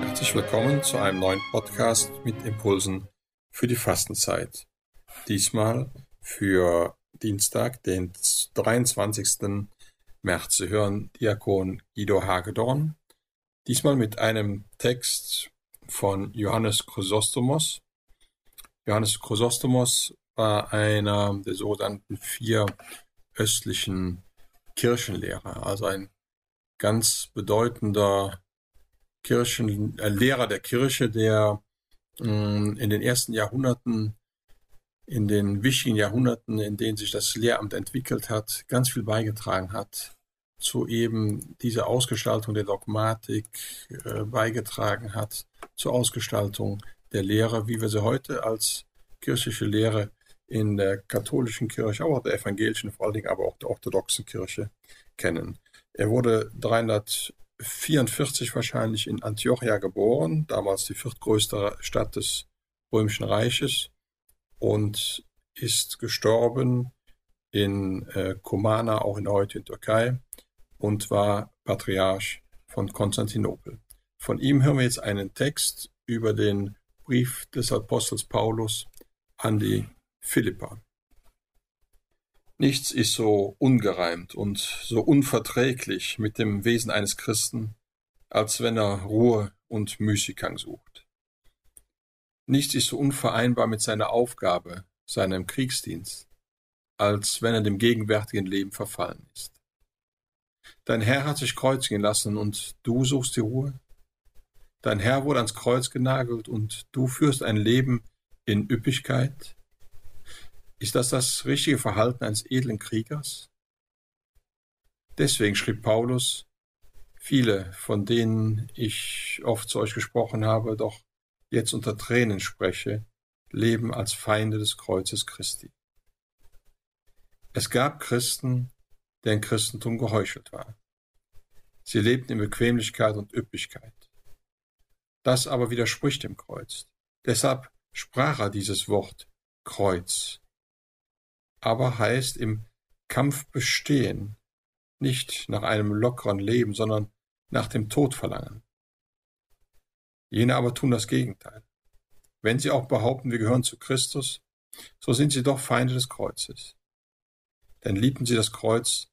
Herzlich willkommen zu einem neuen Podcast mit Impulsen für die Fastenzeit. Diesmal für Dienstag, den 23. März. Sie hören Diakon Guido Hagedorn. Diesmal mit einem Text von Johannes Chrysostomos. Johannes Chrysostomos war einer der sogenannten vier östlichen Kirchenlehrer, also ein ganz bedeutender Kirchen, äh, Lehrer der Kirche, der mh, mm, in den ersten Jahrhunderten, in den wichtigen Jahrhunderten, in denen sich das Lehramt entwickelt hat, ganz viel beigetragen hat zu eben dieser Ausgestaltung der Dogmatik äh, beigetragen hat, zur Ausgestaltung der Lehre, wie wir sie heute als kirchliche Lehre in der katholischen Kirche, auch der evangelischen, vor allen Dingen aber auch der orthodoxen Kirche kennen. Er wurde 344 wahrscheinlich in Antiochia geboren, damals die viertgrößte Stadt des Römischen Reiches und ist gestorben in äh, Kumana, auch in der heutigen Türkei, und war Patriarch von Konstantinopel. Von ihm hören wir jetzt einen Text über den Brief des Apostels Paulus an die Philippa. Nichts ist so ungereimt und so unverträglich mit dem Wesen eines Christen, als wenn er Ruhe und Müßiggang sucht. Nichts ist so unvereinbar mit seiner Aufgabe, seinem Kriegsdienst, als wenn er dem gegenwärtigen Leben verfallen ist. Dein Herr hat sich kreuzigen lassen und du suchst die Ruhe? Dein Herr wurde ans Kreuz genagelt und du führst ein Leben in Üppigkeit? Ist das das richtige Verhalten eines edlen Kriegers? Deswegen schrieb Paulus, viele, von denen ich oft zu euch gesprochen habe, doch jetzt unter Tränen spreche, leben als Feinde des Kreuzes Christi. Es gab Christen, deren Christentum geheuchelt war. Sie lebten in Bequemlichkeit und Üppigkeit. Das aber widerspricht dem Kreuz. Deshalb sprach er dieses Wort Kreuz aber heißt im Kampf bestehen, nicht nach einem lockeren Leben, sondern nach dem Tod verlangen. Jene aber tun das Gegenteil. Wenn sie auch behaupten, wir gehören zu Christus, so sind sie doch Feinde des Kreuzes. Denn liebten sie das Kreuz,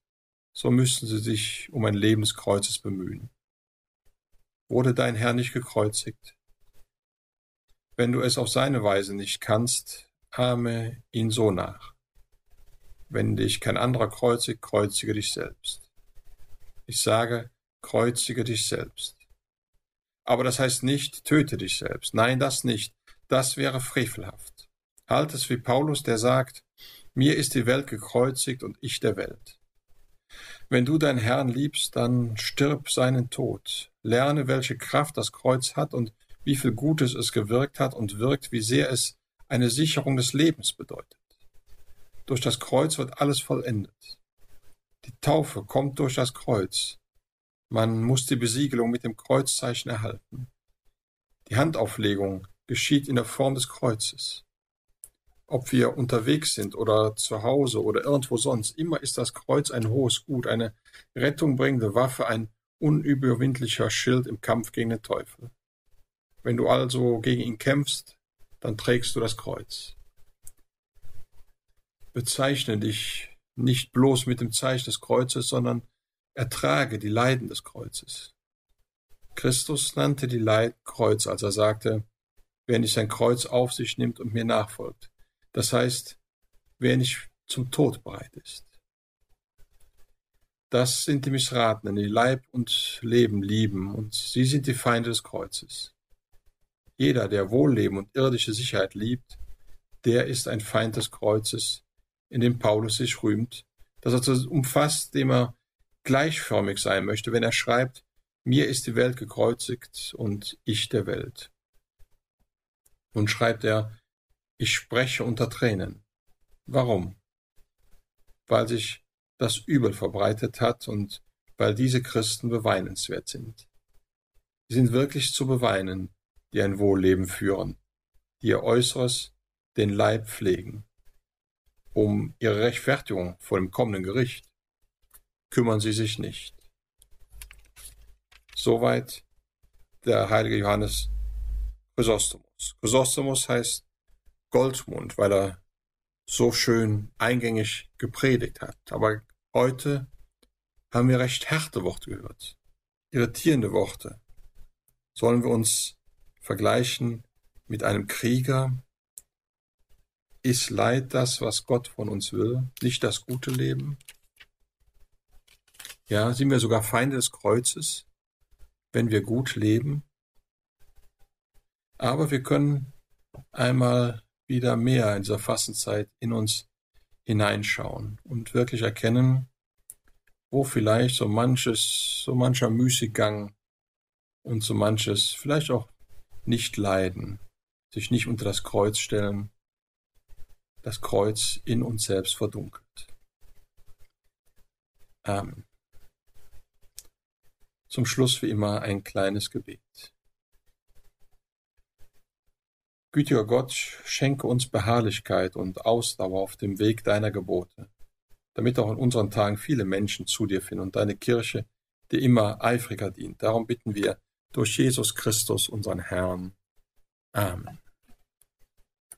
so müssten sie sich um ein Leben des Kreuzes bemühen. Wurde dein Herr nicht gekreuzigt? Wenn du es auf seine Weise nicht kannst, ahme ihn so nach. Wenn dich kein anderer kreuzigt, kreuzige dich selbst. Ich sage, kreuzige dich selbst. Aber das heißt nicht, töte dich selbst. Nein, das nicht. Das wäre frevelhaft. Halt es wie Paulus, der sagt, mir ist die Welt gekreuzigt und ich der Welt. Wenn du deinen Herrn liebst, dann stirb seinen Tod. Lerne, welche Kraft das Kreuz hat und wie viel Gutes es gewirkt hat und wirkt, wie sehr es eine Sicherung des Lebens bedeutet. Durch das Kreuz wird alles vollendet. Die Taufe kommt durch das Kreuz. Man muss die Besiegelung mit dem Kreuzzeichen erhalten. Die Handauflegung geschieht in der Form des Kreuzes. Ob wir unterwegs sind oder zu Hause oder irgendwo sonst, immer ist das Kreuz ein hohes Gut, eine rettungbringende Waffe, ein unüberwindlicher Schild im Kampf gegen den Teufel. Wenn du also gegen ihn kämpfst, dann trägst du das Kreuz bezeichne dich nicht bloß mit dem Zeichen des Kreuzes, sondern ertrage die Leiden des Kreuzes. Christus nannte die Leid Kreuz, als er sagte, wer nicht sein Kreuz auf sich nimmt und mir nachfolgt. Das heißt, wer nicht zum Tod bereit ist. Das sind die Missratenen, die Leib und Leben lieben, und sie sind die Feinde des Kreuzes. Jeder, der Wohlleben und irdische Sicherheit liebt, der ist ein Feind des Kreuzes, in dem Paulus sich rühmt, dass er das umfasst, dem er gleichförmig sein möchte, wenn er schreibt, mir ist die Welt gekreuzigt und ich der Welt. Nun schreibt er, ich spreche unter Tränen. Warum? Weil sich das Übel verbreitet hat und weil diese Christen beweinenswert sind. Sie sind wirklich zu beweinen, die ein Wohlleben führen, die ihr Äußeres, den Leib pflegen um ihre Rechtfertigung vor dem kommenden Gericht kümmern sie sich nicht. Soweit der heilige Johannes Chrysostomus. Chrysostomus heißt Goldmund, weil er so schön eingängig gepredigt hat. Aber heute haben wir recht harte Worte gehört, irritierende Worte. Sollen wir uns vergleichen mit einem Krieger? Ist Leid das, was Gott von uns will, nicht das gute Leben? Ja, sind wir sogar Feinde des Kreuzes, wenn wir gut leben? Aber wir können einmal wieder mehr in dieser Fastenzeit in uns hineinschauen und wirklich erkennen, wo vielleicht so manches, so mancher Müßiggang und so manches vielleicht auch nicht leiden, sich nicht unter das Kreuz stellen, das Kreuz in uns selbst verdunkelt. Amen. Zum Schluss wie immer ein kleines Gebet. Gütiger Gott, schenke uns Beharrlichkeit und Ausdauer auf dem Weg deiner Gebote, damit auch in unseren Tagen viele Menschen zu dir finden und deine Kirche dir immer eifriger dient. Darum bitten wir durch Jesus Christus, unseren Herrn. Amen.